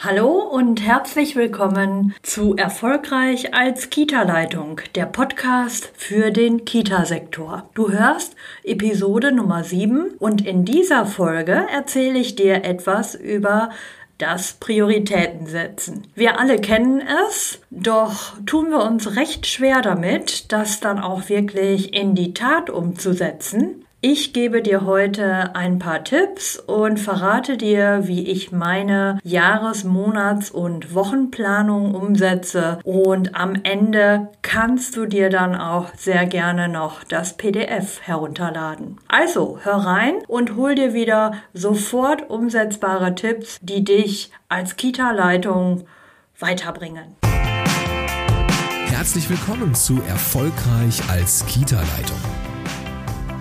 Hallo und herzlich willkommen zu Erfolgreich als Kita-Leitung, der Podcast für den Kita-Sektor. Du hörst Episode Nummer 7 und in dieser Folge erzähle ich dir etwas über das Prioritäten setzen. Wir alle kennen es, doch tun wir uns recht schwer damit, das dann auch wirklich in die Tat umzusetzen. Ich gebe dir heute ein paar Tipps und verrate dir, wie ich meine Jahres-, Monats- und Wochenplanung umsetze. Und am Ende kannst du dir dann auch sehr gerne noch das PDF herunterladen. Also hör rein und hol dir wieder sofort umsetzbare Tipps, die dich als Kita-Leitung weiterbringen. Herzlich willkommen zu Erfolgreich als Kita-Leitung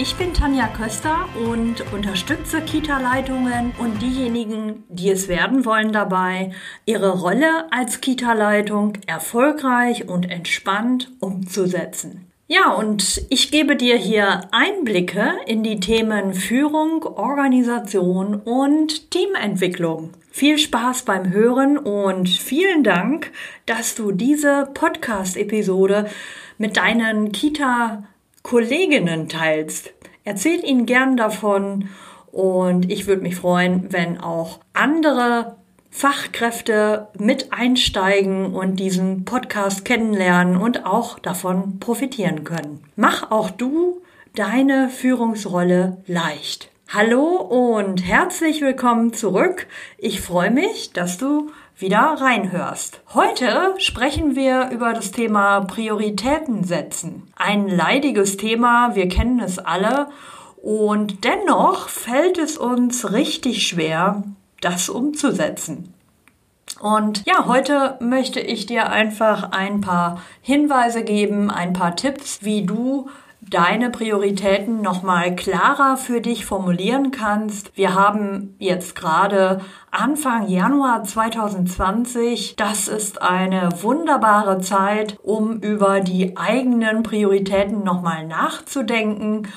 Ich bin Tanja Köster und unterstütze Kita-Leitungen und diejenigen, die es werden wollen dabei, ihre Rolle als Kita-Leitung erfolgreich und entspannt umzusetzen. Ja, und ich gebe dir hier Einblicke in die Themen Führung, Organisation und Teamentwicklung. Viel Spaß beim Hören und vielen Dank, dass du diese Podcast-Episode mit deinen Kita Kolleginnen teilst. Erzähl ihnen gern davon und ich würde mich freuen, wenn auch andere Fachkräfte mit einsteigen und diesen Podcast kennenlernen und auch davon profitieren können. Mach auch du deine Führungsrolle leicht. Hallo und herzlich willkommen zurück. Ich freue mich, dass du wieder reinhörst. Heute sprechen wir über das Thema Prioritäten setzen. Ein leidiges Thema, wir kennen es alle und dennoch fällt es uns richtig schwer, das umzusetzen. Und ja, heute möchte ich dir einfach ein paar Hinweise geben, ein paar Tipps, wie du deine Prioritäten nochmal klarer für dich formulieren kannst. Wir haben jetzt gerade Anfang Januar 2020. Das ist eine wunderbare Zeit, um über die eigenen Prioritäten nochmal nachzudenken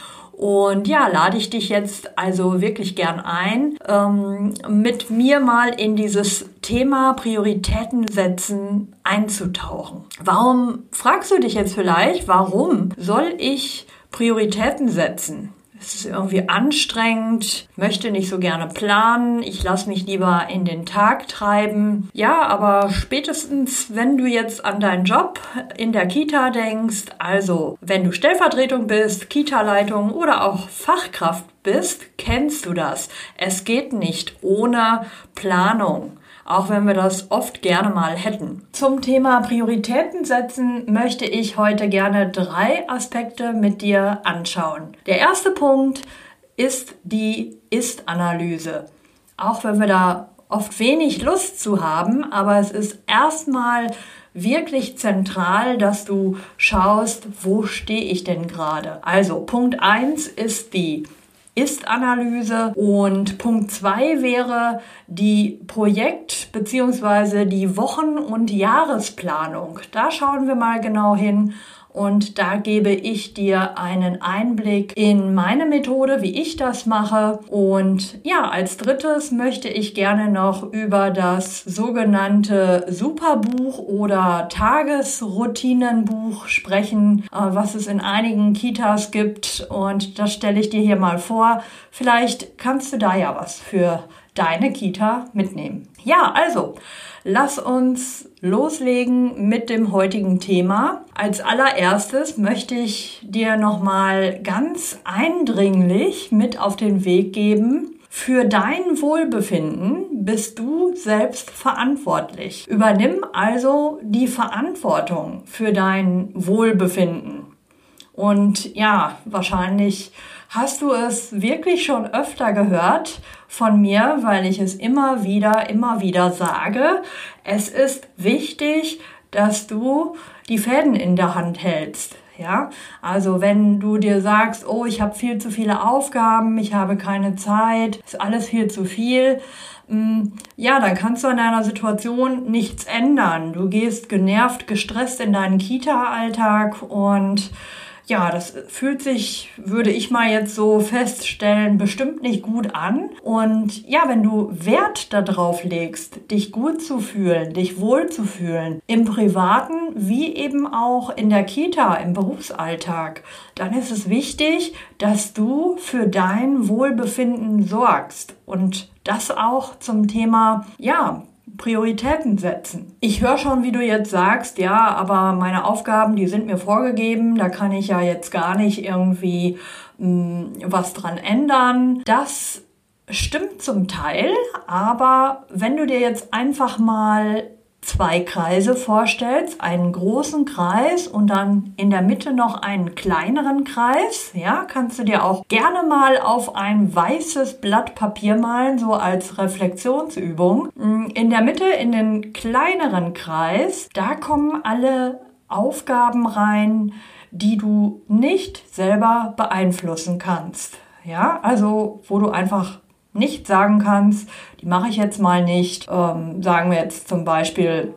und ja, lade ich dich jetzt also wirklich gern ein, ähm, mit mir mal in dieses Thema Prioritäten setzen einzutauchen. Warum fragst du dich jetzt vielleicht, warum soll ich Prioritäten setzen? Es ist irgendwie anstrengend, möchte nicht so gerne planen, ich lasse mich lieber in den Tag treiben. Ja, aber spätestens, wenn du jetzt an deinen Job in der Kita denkst, also wenn du Stellvertretung bist, Kita-Leitung oder auch Fachkraft bist, kennst du das. Es geht nicht ohne Planung auch wenn wir das oft gerne mal hätten. Zum Thema Prioritäten setzen möchte ich heute gerne drei Aspekte mit dir anschauen. Der erste Punkt ist die Ist-Analyse. Auch wenn wir da oft wenig Lust zu haben, aber es ist erstmal wirklich zentral, dass du schaust, wo stehe ich denn gerade. Also Punkt 1 ist die ist-Analyse. Und Punkt zwei wäre die Projekt- bzw. die Wochen- und Jahresplanung. Da schauen wir mal genau hin und da gebe ich dir einen Einblick in meine Methode, wie ich das mache. Und ja, als drittes möchte ich gerne noch über das sogenannte Superbuch oder Tagesroutinenbuch sprechen, äh, was es in einigen Kitas gibt. Und das stelle ich dir hier mal vor. Vielleicht kannst du da ja was für deine Kita mitnehmen. Ja, also, lass uns loslegen mit dem heutigen Thema. Als allererstes möchte ich dir nochmal ganz eindringlich mit auf den Weg geben, für dein Wohlbefinden bist du selbst verantwortlich. Übernimm also die Verantwortung für dein Wohlbefinden. Und ja, wahrscheinlich hast du es wirklich schon öfter gehört von mir, weil ich es immer wieder, immer wieder sage. Es ist wichtig, dass du die Fäden in der Hand hältst. Ja, also wenn du dir sagst, oh, ich habe viel zu viele Aufgaben, ich habe keine Zeit, ist alles viel zu viel, mm, ja, dann kannst du an deiner Situation nichts ändern. Du gehst genervt, gestresst in deinen Kita-Alltag und ja, das fühlt sich, würde ich mal jetzt so feststellen, bestimmt nicht gut an. Und ja, wenn du Wert darauf legst, dich gut zu fühlen, dich wohl zu fühlen, im privaten wie eben auch in der Kita, im Berufsalltag, dann ist es wichtig, dass du für dein Wohlbefinden sorgst und das auch zum Thema, ja, Prioritäten setzen. Ich höre schon, wie du jetzt sagst, ja, aber meine Aufgaben, die sind mir vorgegeben, da kann ich ja jetzt gar nicht irgendwie mh, hm, was dran ändern. Das stimmt zum Teil, aber wenn du dir jetzt einfach mal zwei Kreise vorstellst, einen großen Kreis und dann in der Mitte noch einen kleineren Kreis, ja, kannst du dir auch gerne mal auf ein weißes Blatt Papier malen, so als Reflexionsübung. Mm, in der Mitte, in den kleineren Kreis, da kommen alle Aufgaben rein, die du nicht selber beeinflussen kannst. Ja, also wo du einfach nicht sagen kannst, die mache ich jetzt mal nicht. Ähm, sagen wir jetzt zum Beispiel,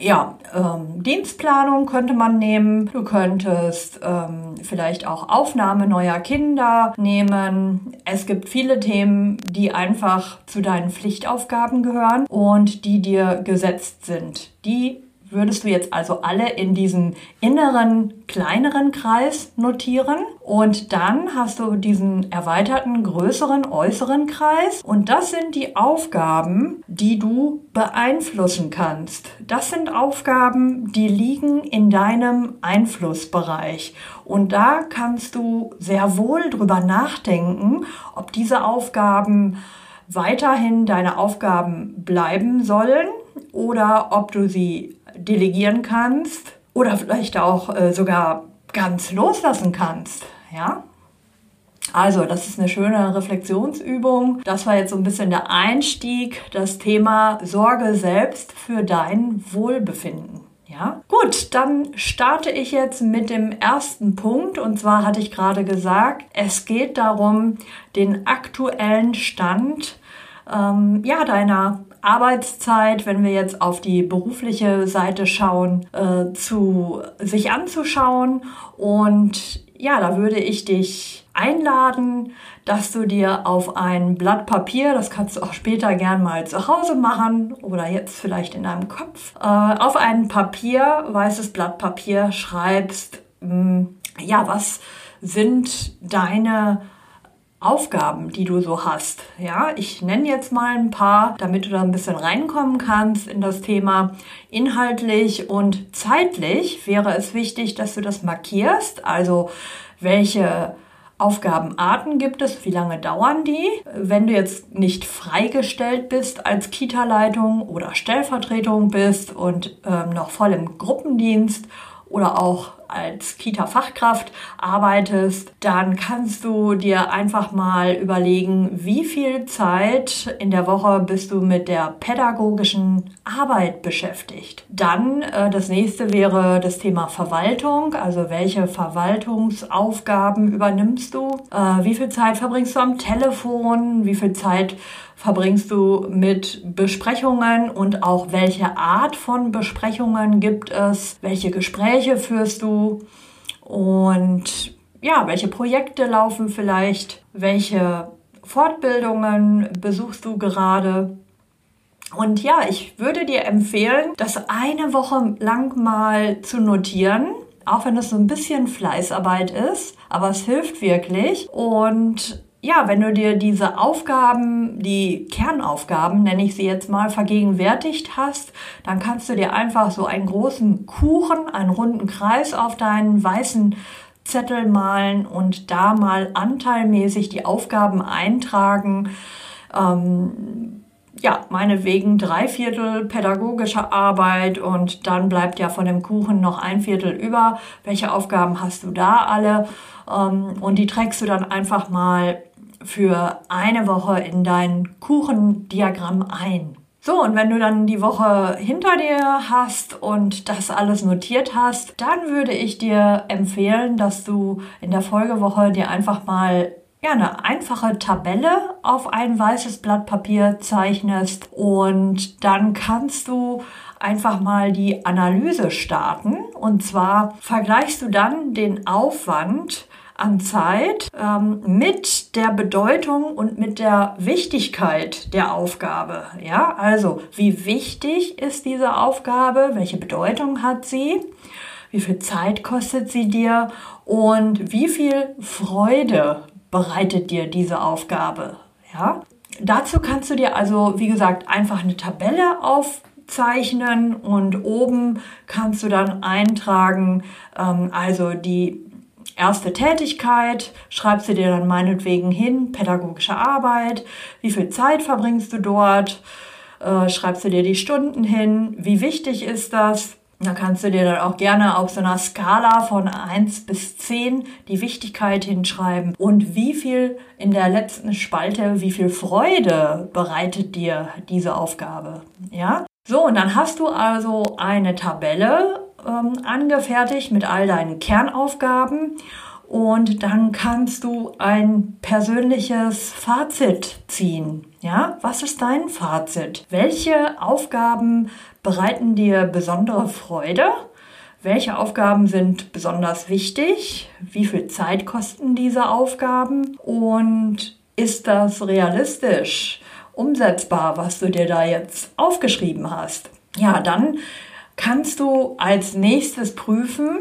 ja, ähm, Dienstplanung könnte man nehmen. Du könntest ähm, vielleicht auch Aufnahme neuer Kinder nehmen. Es gibt viele Themen, die einfach zu deinen Pflichtaufgaben gehören und die dir gesetzt sind. Die würdest du jetzt also alle in diesen inneren, kleineren Kreis notieren. Und dann hast du diesen erweiterten, größeren, äußeren Kreis. Und das sind die Aufgaben, die du beeinflussen kannst. Das sind Aufgaben, die liegen in deinem Einflussbereich. Und da kannst du sehr wohl drüber nachdenken, ob diese Aufgaben weiterhin deine Aufgaben bleiben sollen oder ob du sie delegieren kannst oder vielleicht auch äh, sogar ganz loslassen kannst. Ja? Also, das ist eine schöne Reflexionsübung. Das war jetzt so ein bisschen der Einstieg, das Thema Sorge selbst für dein Wohlbefinden. Ja, gut, dann starte ich jetzt mit dem ersten Punkt. Und zwar hatte ich gerade gesagt, es geht darum, den aktuellen Stand ähm, ja, deiner Arbeitszeit, wenn wir jetzt auf die berufliche Seite schauen, äh, zu sich anzuschauen. Und ja, da würde ich dich einladen, dass du dir auf ein Blatt Papier, das kannst du auch später gern mal zu Hause machen oder jetzt vielleicht in deinem Kopf, äh, auf ein Papier, weißes Blatt Papier schreibst, mh, hm, ja, was sind deine Aufgaben, die du so hast. Ja, ich nenne jetzt mal ein paar, damit du da ein bisschen reinkommen kannst in das Thema. Inhaltlich und zeitlich wäre es wichtig, dass du das markierst. Also welche Aufgabenarten gibt es? Wie lange dauern die? Wenn du jetzt nicht freigestellt bist als Kita-Leitung oder Stellvertretung bist und ähm, noch voll im Gruppendienst oder auch als Kita-Fachkraft arbeitest, dann kannst du dir einfach mal überlegen, wie viel Zeit in der Woche bist du mit der pädagogischen Arbeit beschäftigt. Dann äh, das nächste wäre das Thema Verwaltung, also welche Verwaltungsaufgaben übernimmst du? Äh, wie viel Zeit verbringst du am Telefon? Wie viel Zeit verbringst du mit Besprechungen und auch welche Art von Besprechungen gibt es, welche Gespräche führst du und ja, welche Projekte laufen vielleicht, welche Fortbildungen besuchst du gerade. Und ja, ich würde dir empfehlen, das eine Woche lang mal zu notieren, auch wenn es so ein bisschen Fleißarbeit ist, aber es hilft wirklich. Und ja, wenn du dir diese Aufgaben, die Kernaufgaben, nenne ich sie jetzt mal, vergegenwärtigt hast, dann kannst du dir einfach so einen großen Kuchen, einen runden Kreis auf deinen weißen Zettel malen und da mal anteilmäßig die Aufgaben eintragen. Ähm, ja, meinetwegen drei Viertel pädagogische Arbeit und dann bleibt ja von dem Kuchen noch ein Viertel über. Welche Aufgaben hast du da alle? Ähm, und die trägst du dann einfach mal für eine Woche in dein Kuchendiagramm ein. So, und wenn du dann die Woche hinter dir hast und das alles notiert hast, dann würde ich dir empfehlen, dass du in der Folgewoche dir einfach mal ja, eine einfache Tabelle auf ein weißes Blatt Papier zeichnest und dann kannst du einfach mal die Analyse starten. Und zwar vergleichst du dann den Aufwand an Zeit ähm, mit der Bedeutung und mit der Wichtigkeit der Aufgabe. Ja, also wie wichtig ist diese Aufgabe? Welche Bedeutung hat sie? Wie viel Zeit kostet sie dir? Und wie viel Freude bereitet dir diese Aufgabe? Ja, dazu kannst du dir also, wie gesagt, einfach eine Tabelle aufzeichnen und oben kannst du dann eintragen, ähm, also die Erste Tätigkeit, schreibst du dir dann meinetwegen hin, pädagogische Arbeit, wie viel Zeit verbringst du dort, äh, schreibst du dir die Stunden hin, wie wichtig ist das, da kannst du dir dann auch gerne auf so einer Skala von 1 bis 10 die Wichtigkeit hinschreiben und wie viel in der letzten Spalte, wie viel Freude bereitet dir diese Aufgabe. Ja? So, und dann hast du also eine Tabelle ähm, angefertigt mit all deinen Kernaufgaben und dann kannst du ein persönliches Fazit ziehen. Ja, was ist dein Fazit? Welche Aufgaben bereiten dir besondere Freude? Welche Aufgaben sind besonders wichtig? Wie viel Zeit kosten diese Aufgaben? Und ist das realistisch, umsetzbar, was du dir da jetzt aufgeschrieben hast? Ja, dann kannst du als nächstes prüfen,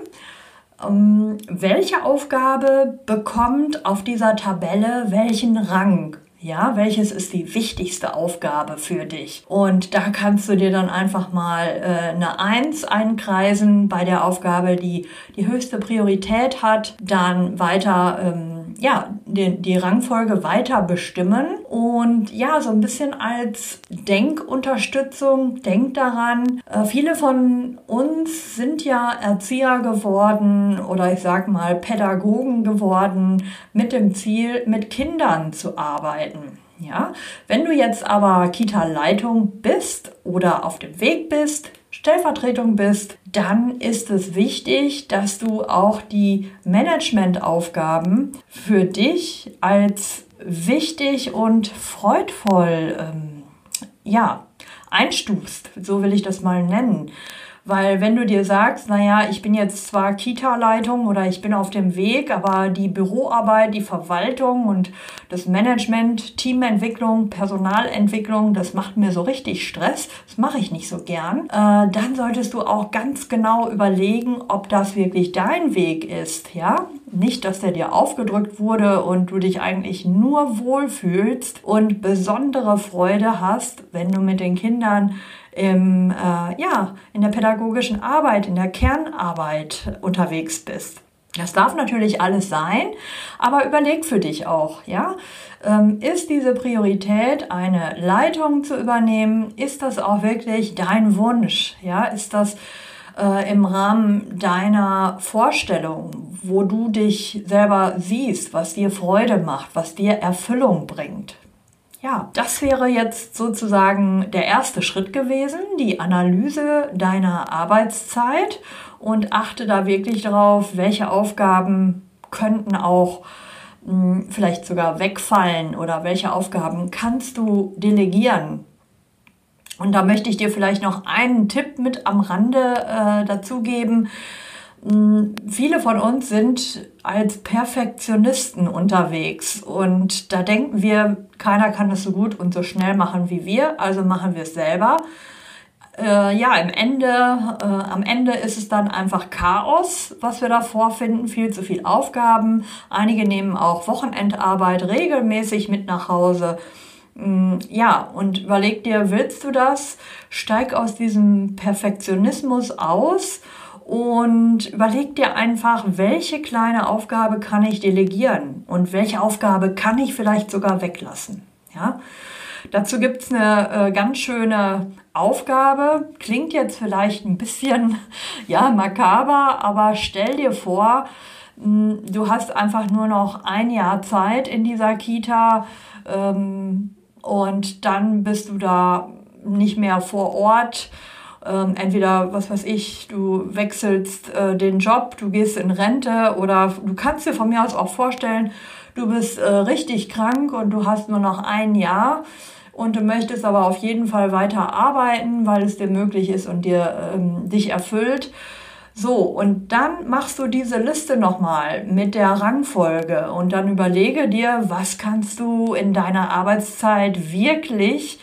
ähm, welche Aufgabe bekommt auf dieser Tabelle welchen Rang. Ja, welches ist die wichtigste Aufgabe für dich? Und da kannst du dir dann einfach mal äh, eine Eins einkreisen bei der Aufgabe, die die höchste Priorität hat, dann weiter ähm, ja, die, die Rangfolge weiter bestimmen und ja, so ein bisschen als Denkunterstützung, denk daran. Äh, viele von uns sind ja Erzieher geworden oder ich sag mal Pädagogen geworden mit dem Ziel, mit Kindern zu arbeiten. Ja, wenn du jetzt aber Kita-Leitung bist oder auf dem Weg bist, Stellvertretung bist, dann ist es wichtig, dass du auch die Managementaufgaben für dich als wichtig und freudvoll ähm, ja, einstufst. So will ich das mal nennen. Weil wenn du dir sagst, naja, ich bin jetzt zwar Kita-Leitung oder ich bin auf dem Weg, aber die Büroarbeit, die Verwaltung und das Management, Teamentwicklung, Personalentwicklung, das macht mir so richtig Stress, das mache ich nicht so gern, äh, dann solltest du auch ganz genau überlegen, ob das wirklich dein Weg ist, ja? Nicht, dass der dir aufgedrückt wurde und du dich eigentlich nur wohlfühlst und besondere Freude hast, wenn du mit den Kindern im, äh, ja, in der pädagogischen Arbeit, in der Kernarbeit unterwegs bist. Das darf natürlich alles sein, aber überleg für dich auch, ja. Ähm, ist diese Priorität, eine Leitung zu übernehmen? Ist das auch wirklich dein Wunsch? Ja, ist das äh, im Rahmen deiner Vorstellung, wo du dich selber siehst, was dir Freude macht, was dir Erfüllung bringt? Ja, das wäre jetzt sozusagen der erste Schritt gewesen, die Analyse deiner Arbeitszeit und achte da wirklich darauf, welche Aufgaben könnten auch mh, hm, vielleicht sogar wegfallen oder welche Aufgaben kannst du delegieren. Und da möchte ich dir vielleicht noch einen Tipp mit am Rande äh, dazu geben. Hm, viele von uns sind als Perfektionisten unterwegs und da denken wir, keiner kann das so gut und so schnell machen wie wir, also machen wir es selber. Äh, ja, im Ende, äh, am Ende ist es dann einfach Chaos, was wir da vorfinden, viel zu viel Aufgaben. Einige nehmen auch Wochenendarbeit regelmäßig mit nach Hause. Hm, ja, und überleg dir, willst du das? Steig aus diesem Perfektionismus aus und überleg dir einfach, welche kleine Aufgabe kann ich delegieren und welche Aufgabe kann ich vielleicht sogar weglassen. Ja? Dazu gibt es eine äh, ganz schöne Aufgabe. Klingt jetzt vielleicht ein bisschen ja, makaber, aber stell dir vor, hm, du hast einfach nur noch ein Jahr Zeit in dieser Kita ähm, und dann bist du da nicht mehr vor Ort. Ähm, entweder, was weiß ich, du wechselst äh, den Job, du gehst in Rente oder du kannst dir von mir aus auch vorstellen, du bist äh, richtig krank und du hast nur noch ein Jahr und du möchtest aber auf jeden Fall weiter arbeiten, weil es dir möglich ist und dir ähm, dich erfüllt. So, und dann machst du diese Liste nochmal mit der Rangfolge und dann überlege dir, was kannst du in deiner Arbeitszeit wirklich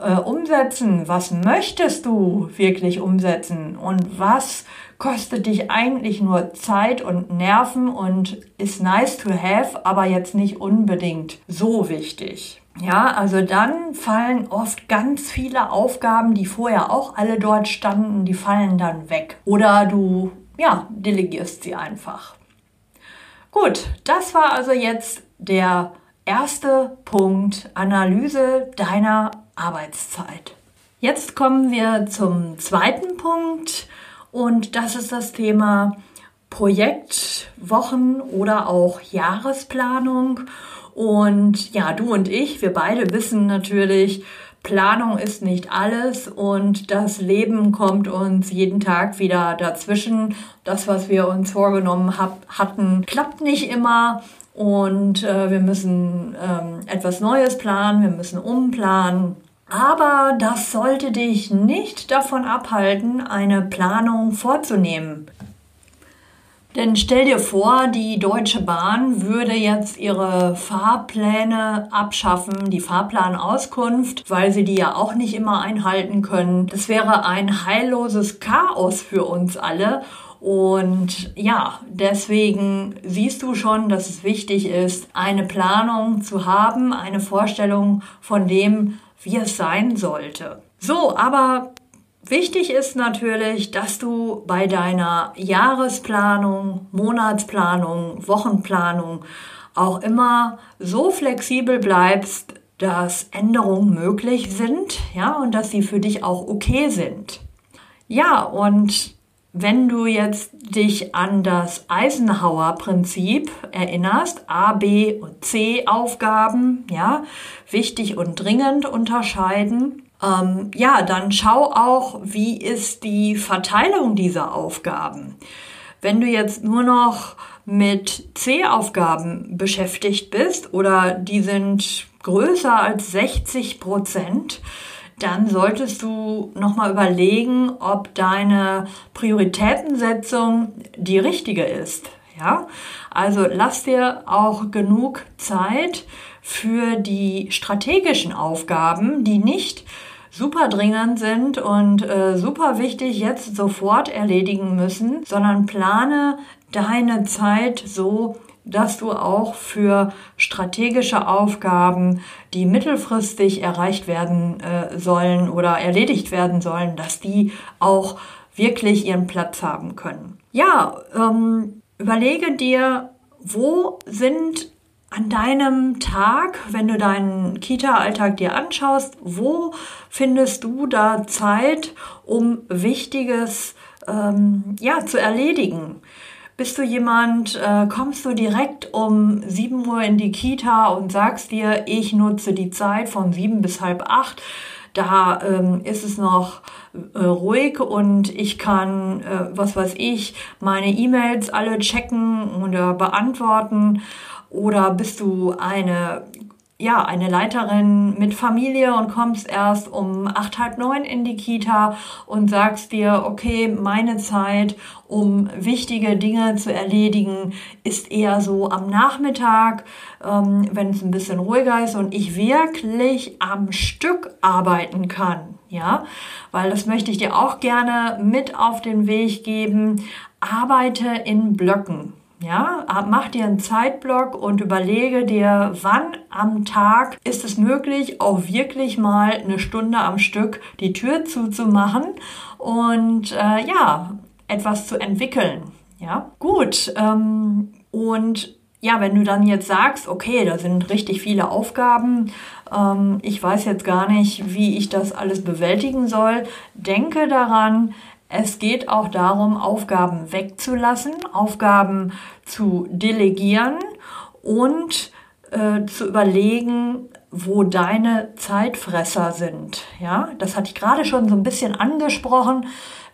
äh, umsetzen? Was möchtest du wirklich umsetzen? Und was kostet dich eigentlich nur Zeit und Nerven und ist nice to have, aber jetzt nicht unbedingt so wichtig? Ja, also dann fallen oft ganz viele Aufgaben, die vorher auch alle dort standen, die fallen dann weg. Oder du, ja, delegierst sie einfach. Gut, das war also jetzt der erste Punkt, Analyse deiner Arbeitszeit. Jetzt kommen wir zum zweiten Punkt und das ist das Thema Projektwochen oder auch Jahresplanung. Und ja, du und ich, wir beide wissen natürlich, Planung ist nicht alles und das Leben kommt uns jeden Tag wieder dazwischen. Das, was wir uns vorgenommen hab, hatten, klappt nicht immer und äh, wir müssen ähm, etwas Neues planen, wir müssen umplanen. Aber das sollte dich nicht davon abhalten, eine Planung vorzunehmen. Denn stell dir vor, die Deutsche Bahn würde jetzt ihre Fahrpläne abschaffen, die Fahrplanauskunft, weil sie die ja auch nicht immer einhalten können. Das wäre ein heilloses Chaos für uns alle. Und ja, deswegen siehst du schon, dass es wichtig ist, eine Planung zu haben, eine Vorstellung von dem, wie es sein sollte. So, aber Wichtig ist natürlich, dass du bei deiner Jahresplanung, Monatsplanung, Wochenplanung auch immer so flexibel bleibst, dass Änderungen möglich sind, ja, und dass sie für dich auch okay sind. Ja, und wenn du jetzt dich an das Eisenhower-Prinzip erinnerst, A, B und C Aufgaben, ja, wichtig und dringend unterscheiden, ähm, ja, dann schau auch, wie ist die Verteilung dieser Aufgaben. Wenn du jetzt nur noch mit C-Aufgaben beschäftigt bist oder die sind größer als 60 Prozent, dann solltest du nochmal überlegen, ob deine Prioritätensetzung die richtige ist. Ja, also lass dir auch genug Zeit für die strategischen Aufgaben, die nicht super dringend sind und äh, super wichtig jetzt sofort erledigen müssen, sondern plane deine Zeit so, dass du auch für strategische Aufgaben, die mittelfristig erreicht werden äh, sollen oder erledigt werden sollen, dass die auch wirklich ihren Platz haben können. Ja, ähm, überlege dir, wo sind an deinem Tag, wenn du deinen Kita-Alltag dir anschaust, wo findest du da Zeit, um Wichtiges ähm, ja, zu erledigen? Bist du jemand, äh, kommst du direkt um 7 Uhr in die Kita und sagst dir, ich nutze die Zeit von 7 bis halb 8, da ähm, ist es noch äh, ruhig und ich kann, äh, was weiß ich, meine E-Mails alle checken oder beantworten. Oder bist du eine ja, eine Leiterin mit Familie und kommst erst um acht, halb neun in die Kita und sagst dir, okay, meine Zeit, um wichtige Dinge zu erledigen, ist eher so am Nachmittag, ähm, wenn es ein bisschen ruhiger ist und ich wirklich am Stück arbeiten kann. Ja, weil das möchte ich dir auch gerne mit auf den Weg geben. Arbeite in Blöcken. Ja, mach dir einen Zeitblock und überlege dir, wann am Tag ist es möglich, auch wirklich mal eine Stunde am Stück die Tür zuzumachen und äh, ja, etwas zu entwickeln. Ja, gut. Ähm, und ja, wenn du dann jetzt sagst, okay, da sind richtig viele Aufgaben, ähm, ich weiß jetzt gar nicht, wie ich das alles bewältigen soll, denke daran, es geht auch darum, Aufgaben wegzulassen, Aufgaben zu delegieren und äh, zu überlegen, wo deine Zeitfresser sind. Ja, das hatte ich gerade schon so ein bisschen angesprochen.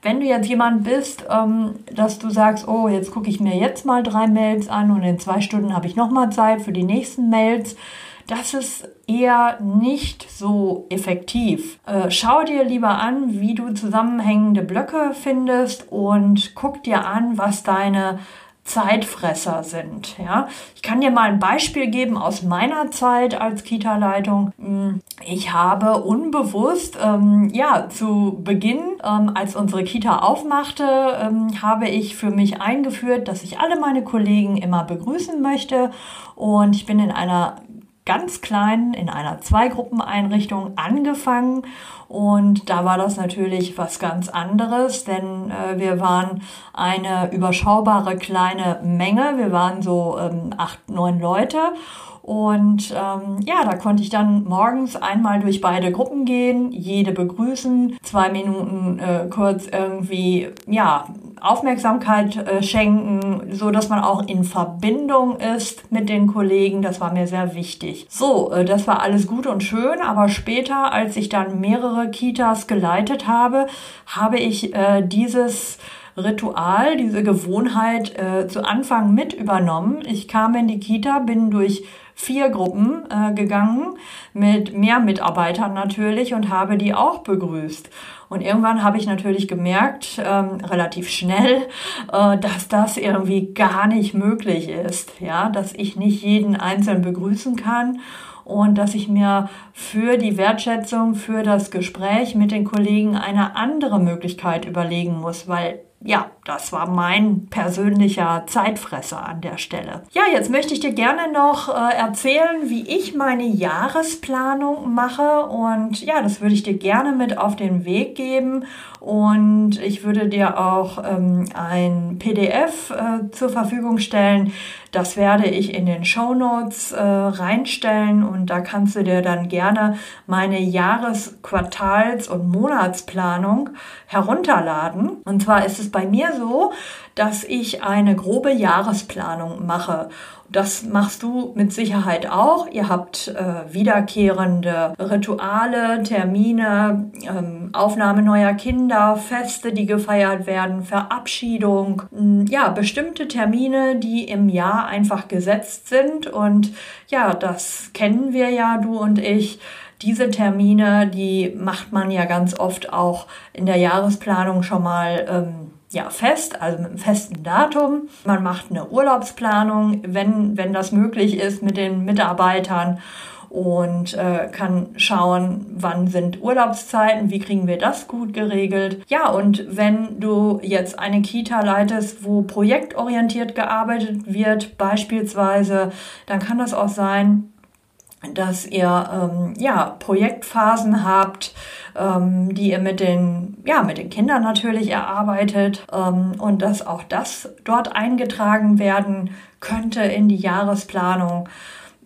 Wenn du jetzt jemand bist, ähm, dass du sagst, oh, jetzt gucke ich mir jetzt mal drei Mails an und in zwei Stunden habe ich nochmal Zeit für die nächsten Mails, das ist eher nicht so effektiv. Äh, schau dir lieber an, wie du zusammenhängende Blöcke findest und guck dir an, was deine Zeitfresser sind. Ja, ich kann dir mal ein Beispiel geben aus meiner Zeit als Kita-Leitung. Hm, ich habe unbewusst, ähm, ja, zu Beginn, ähm, als unsere Kita aufmachte, ähm, habe ich für mich eingeführt, dass ich alle meine Kollegen immer begrüßen möchte. Und ich bin in einer ganz kleinen, in einer Zweigruppeneinrichtung angefangen. Und da war das natürlich was ganz anderes, denn äh, wir waren eine überschaubare kleine Menge. Wir waren so ähm, acht, neun Leute. Und ähm, ja, da konnte ich dann morgens einmal durch beide Gruppen gehen, jede begrüßen, zwei Minuten äh, kurz irgendwie, ja, Aufmerksamkeit äh, schenken, so dass man auch in Verbindung ist mit den Kollegen. Das war mir sehr wichtig. So, äh, das war alles gut und schön, aber später, als ich dann mehrere Kitas geleitet habe, habe ich äh, dieses Ritual, diese Gewohnheit äh, zu Anfang mit übernommen. Ich kam in die Kita, bin durch vier Gruppen äh, gegangen mit mehr Mitarbeitern natürlich und habe die auch begrüßt. Und irgendwann habe ich natürlich gemerkt, ähm, relativ schnell, äh, dass das irgendwie gar nicht möglich ist, ja, dass ich nicht jeden einzeln begrüßen kann und dass ich mir für die Wertschätzung, für das Gespräch mit den Kollegen eine andere Möglichkeit überlegen muss, weil ja, das war mein persönlicher Zeitfresser an der Stelle. Ja, jetzt möchte ich dir gerne noch äh, erzählen, wie ich meine Jahresplanung mache. Und ja, das würde ich dir gerne mit auf den Weg geben. Und ich würde dir auch ähm, ein PDF äh, zur Verfügung stellen. Das werde ich in den Show Notes äh, reinstellen und da kannst du dir dann gerne meine Jahres-, Quartals- und Monatsplanung herunterladen. Und zwar ist es bei mir so, dass ich eine grobe Jahresplanung mache. Das machst du mit Sicherheit auch. Ihr habt äh, wiederkehrende Rituale, Termine, ähm, Aufnahme neuer Kinder, Feste, die gefeiert werden, Verabschiedung. Hm, ja, bestimmte Termine, die im Jahr einfach gesetzt sind. Und ja, das kennen wir ja, du und ich. Diese Termine, die macht man ja ganz oft auch in der Jahresplanung schon mal ähm, ja, fest, also mit einem festen Datum. Man macht eine Urlaubsplanung, wenn, wenn das möglich ist, mit den Mitarbeitern und äh, kann schauen, wann sind Urlaubszeiten, wie kriegen wir das gut geregelt. Ja, und wenn du jetzt eine Kita leitest, wo projektorientiert gearbeitet wird, beispielsweise, dann kann das auch sein, dass ihr ähm, ja, Projektphasen habt, ähm, die ihr mit den, ja, mit den Kindern natürlich erarbeitet ähm, und dass auch das dort eingetragen werden könnte in die Jahresplanung.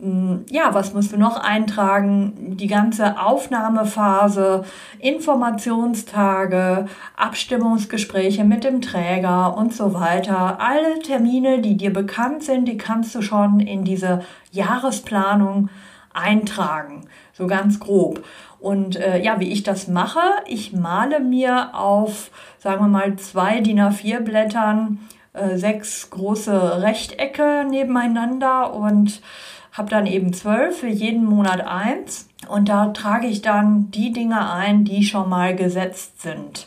Hm, ja, was musst du noch eintragen? Die ganze Aufnahmephase, Informationstage, Abstimmungsgespräche mit dem Träger und so weiter. Alle Termine, die dir bekannt sind, die kannst du schon in diese Jahresplanung eintragen, so ganz grob. Und äh, ja, wie ich das mache, ich male mir auf, sagen wir mal, zwei DIN A4 Blättern äh, sechs große Rechtecke nebeneinander und habe dann eben zwölf für jeden Monat eins. Und da trage ich dann die Dinge ein, die schon mal gesetzt sind.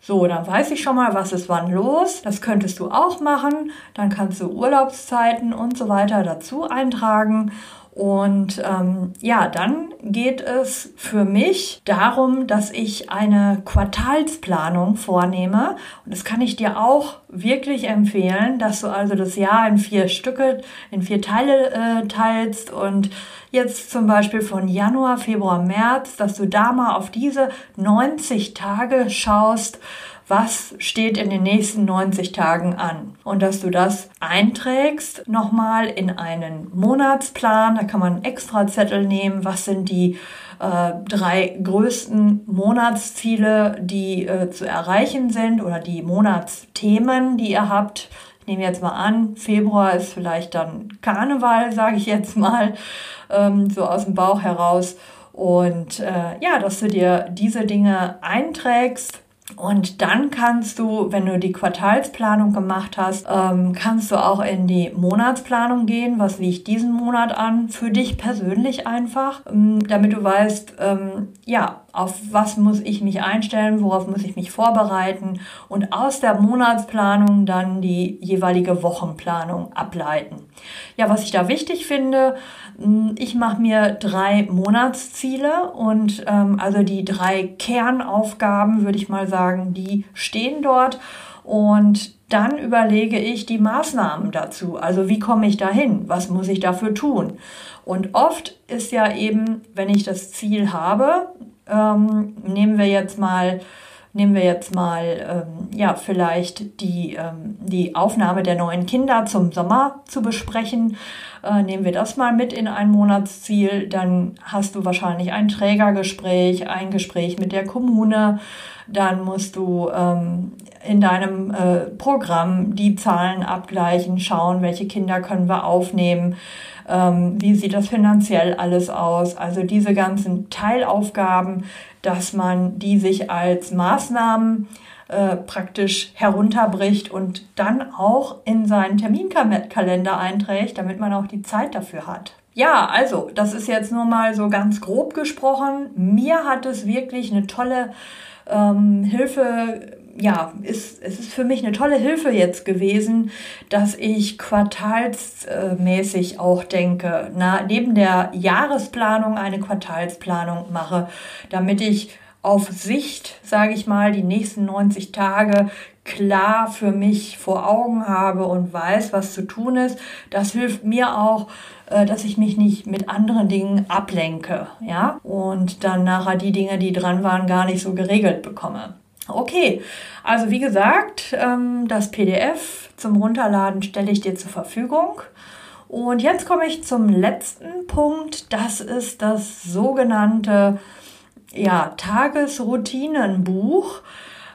So, dann weiß ich schon mal, was ist wann los. Das könntest du auch machen. Dann kannst du Urlaubszeiten und so weiter dazu eintragen. Und ähm, ja, dann geht es für mich darum, dass ich eine Quartalsplanung vornehme. Und das kann ich dir auch wirklich empfehlen, dass du also das Jahr in vier Stücke, in vier Teile äh, teilst und jetzt zum Beispiel von Januar, Februar, März, dass du da mal auf diese 90 Tage schaust, was steht in den nächsten 90 Tagen an. Und dass du das einträgst nochmal in einen Monatsplan. Da kann man einen extra Zettel nehmen. Was sind die äh, drei größten Monatsziele, die äh, zu erreichen sind oder die Monatsthemen, die ihr habt nehme jetzt mal an, Februar ist vielleicht dann Karneval, sage ich jetzt mal, ähm, so aus dem Bauch heraus. Und äh, ja, dass du dir diese Dinge einträgst und dann kannst du, wenn du die Quartalsplanung gemacht hast, ähm, kannst du auch in die Monatsplanung gehen. Was liegt diesen Monat an? Für dich persönlich einfach, ähm, damit du weißt, ähm, ja, auf was muss ich mich einstellen, worauf muss ich mich vorbereiten und aus der Monatsplanung dann die jeweilige Wochenplanung ableiten. Ja, was ich da wichtig finde, hm, ich mache mir drei Monatsziele und ähm, also die drei Kernaufgaben, würde ich mal sagen, die stehen dort. Und dann überlege ich die Maßnahmen dazu. Also wie komme ich dahin? Was muss ich dafür tun? Und oft ist ja eben, wenn ich das Ziel habe, ähm, nehmen wir jetzt mal nehmen wir jetzt mal ähm, ja vielleicht die, ähm, die Aufnahme der neuen Kinder zum Sommer zu besprechen. Äh, nehmen wir das mal mit in ein Monatsziel, dann hast du wahrscheinlich ein Trägergespräch, ein Gespräch mit der Kommune, dann musst du ähm, in deinem äh, Programm die Zahlen abgleichen, schauen, welche Kinder können wir aufnehmen ähm, wie sieht das finanziell alles aus. Also diese ganzen Teilaufgaben, dass man die sich als Maßnahmen äh, praktisch herunterbricht und dann auch in seinen Terminkalender einträgt, damit man auch die Zeit dafür hat. Ja, also das ist jetzt nur mal so ganz grob gesprochen. Mir hat es wirklich eine tolle ähm, Hilfe ja, ist, es ist für mich eine tolle Hilfe jetzt gewesen, dass ich quartalsmäßig auch denke, na, neben der Jahresplanung eine Quartalsplanung mache, damit ich auf Sicht, sage ich mal, die nächsten 90 Tage klar für mich vor Augen habe und weiß, was zu tun ist. Das hilft mir auch, äh, dass ich mich nicht mit anderen Dingen ablenke, ja, und dann nachher die Dinge, die dran waren, gar nicht so geregelt bekomme. Okay, also wie gesagt, ähm, das PDF zum Runterladen stelle ich dir zur Verfügung. Und jetzt komme ich zum letzten Punkt. Das ist das sogenannte ja, Tagesroutinenbuch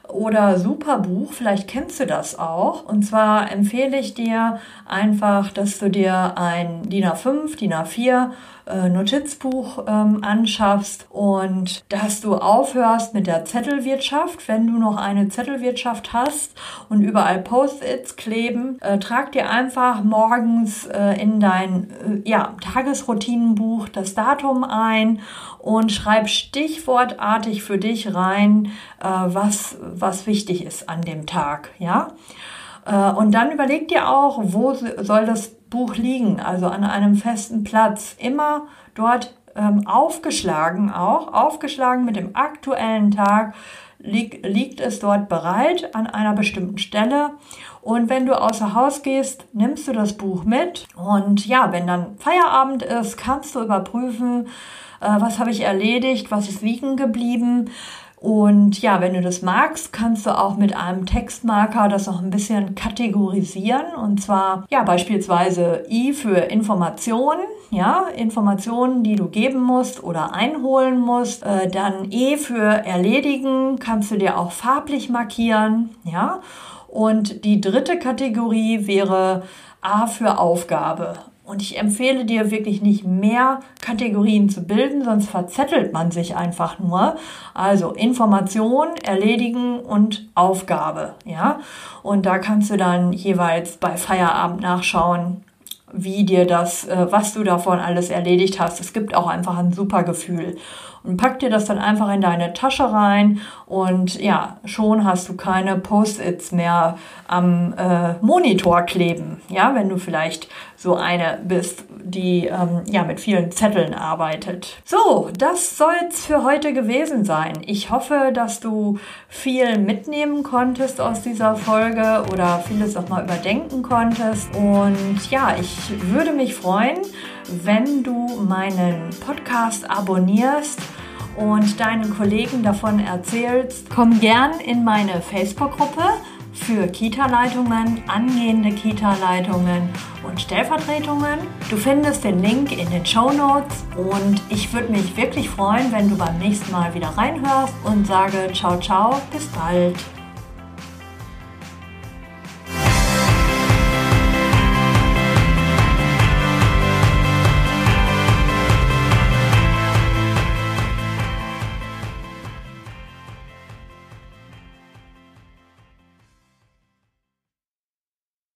oder Superbuch. Vielleicht kennst du das auch. Und zwar empfehle ich dir einfach, dass du dir ein DIN A5, DIN A4 äh, Notizbuch ähm, anschaffst und dass du aufhörst mit der Zettelwirtschaft. Wenn du noch eine Zettelwirtschaft hast und überall Post-its kleben, äh, trag dir einfach morgens äh, in dein äh, ja, Tagesroutinenbuch das Datum ein und schreib stichwortartig für dich rein, äh, was, was wichtig ist an dem Tag. Ja? Äh, und dann überleg dir auch, wo soll das Buch liegen, also an einem festen Platz. Immer dort ähm, aufgeschlagen auch, aufgeschlagen mit dem aktuellen Tag, lieg, liegt es dort bereit an einer bestimmten Stelle. Und wenn du außer Haus gehst, nimmst du das Buch mit. Und ja, wenn dann Feierabend ist, kannst du überprüfen, äh, was habe ich erledigt, was ist liegen geblieben. Und ja, wenn du das magst, kannst du auch mit einem Textmarker das noch ein bisschen kategorisieren. Und zwar, ja, beispielsweise I für Informationen, ja, Informationen, die du geben musst oder einholen musst. Äh, dann E für Erledigen, kannst du dir auch farblich markieren, ja. Und die dritte Kategorie wäre A für Aufgabe. Und ich empfehle dir wirklich nicht mehr Kategorien zu bilden, sonst verzettelt man sich einfach nur. Also Information, Erledigen und Aufgabe, ja. Und da kannst du dann jeweils bei Feierabend nachschauen, wie dir das, äh, was du davon alles erledigt hast. Es gibt auch einfach ein super Gefühl und pack dir das dann einfach in deine Tasche rein und ja, schon hast du keine Post-its mehr am äh, Monitor kleben. Ja, wenn du vielleicht so eine bist, die ähm, ja mit vielen Zetteln arbeitet. So, das soll es für heute gewesen sein. Ich hoffe, dass du viel mitnehmen konntest aus dieser Folge oder vieles auch mal überdenken konntest. Und ja, ich würde mich freuen, wenn du meinen Podcast abonnierst und deinen Kollegen davon erzählst. Komm gern in meine Facebook-Gruppe für Kita-Leitungen, angehende Kita-Leitungen und Stellvertretungen. Du findest den Link in den Show Notes und ich würde mich wirklich freuen, wenn du beim nächsten Mal wieder reinhörst und sage ciao ciao, bis bald.